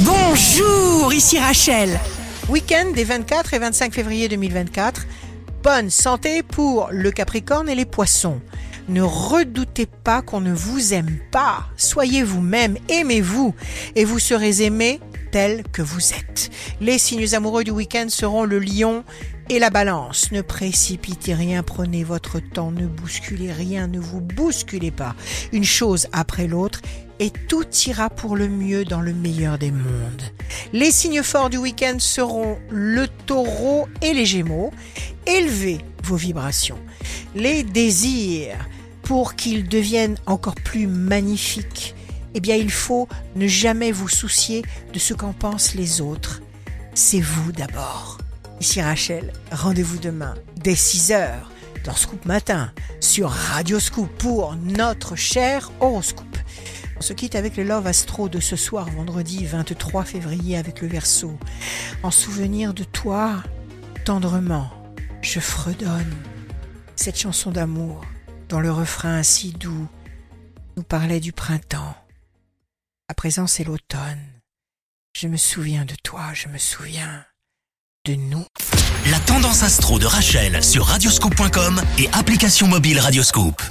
Bonjour, ici Rachel. Week-end des 24 et 25 février 2024. Bonne santé pour le Capricorne et les Poissons. Ne redoutez pas qu'on ne vous aime pas. Soyez vous-même, aimez-vous et vous serez aimé tel que vous êtes. Les signes amoureux du week-end seront le lion et la balance. Ne précipitez rien, prenez votre temps, ne bousculez rien, ne vous bousculez pas. Une chose après l'autre et tout ira pour le mieux dans le meilleur des mondes. Les signes forts du week-end seront le taureau et les gémeaux. Élevez vos vibrations. Les désirs, pour qu'ils deviennent encore plus magnifiques, eh bien il faut ne jamais vous soucier de ce qu'en pensent les autres. C'est vous d'abord. Ici Rachel, rendez-vous demain dès 6h dans Scoop Matin sur Radio Scoop pour notre cher horoscope. On se quitte avec le Love Astro de ce soir, vendredi 23 février, avec le verso. En souvenir de toi, tendrement, je fredonne cette chanson d'amour dont le refrain si doux nous parlait du printemps. À présent, c'est l'automne. Je me souviens de toi, je me souviens de nous. La tendance astro de Rachel sur radioscope.com et application mobile Radioscope.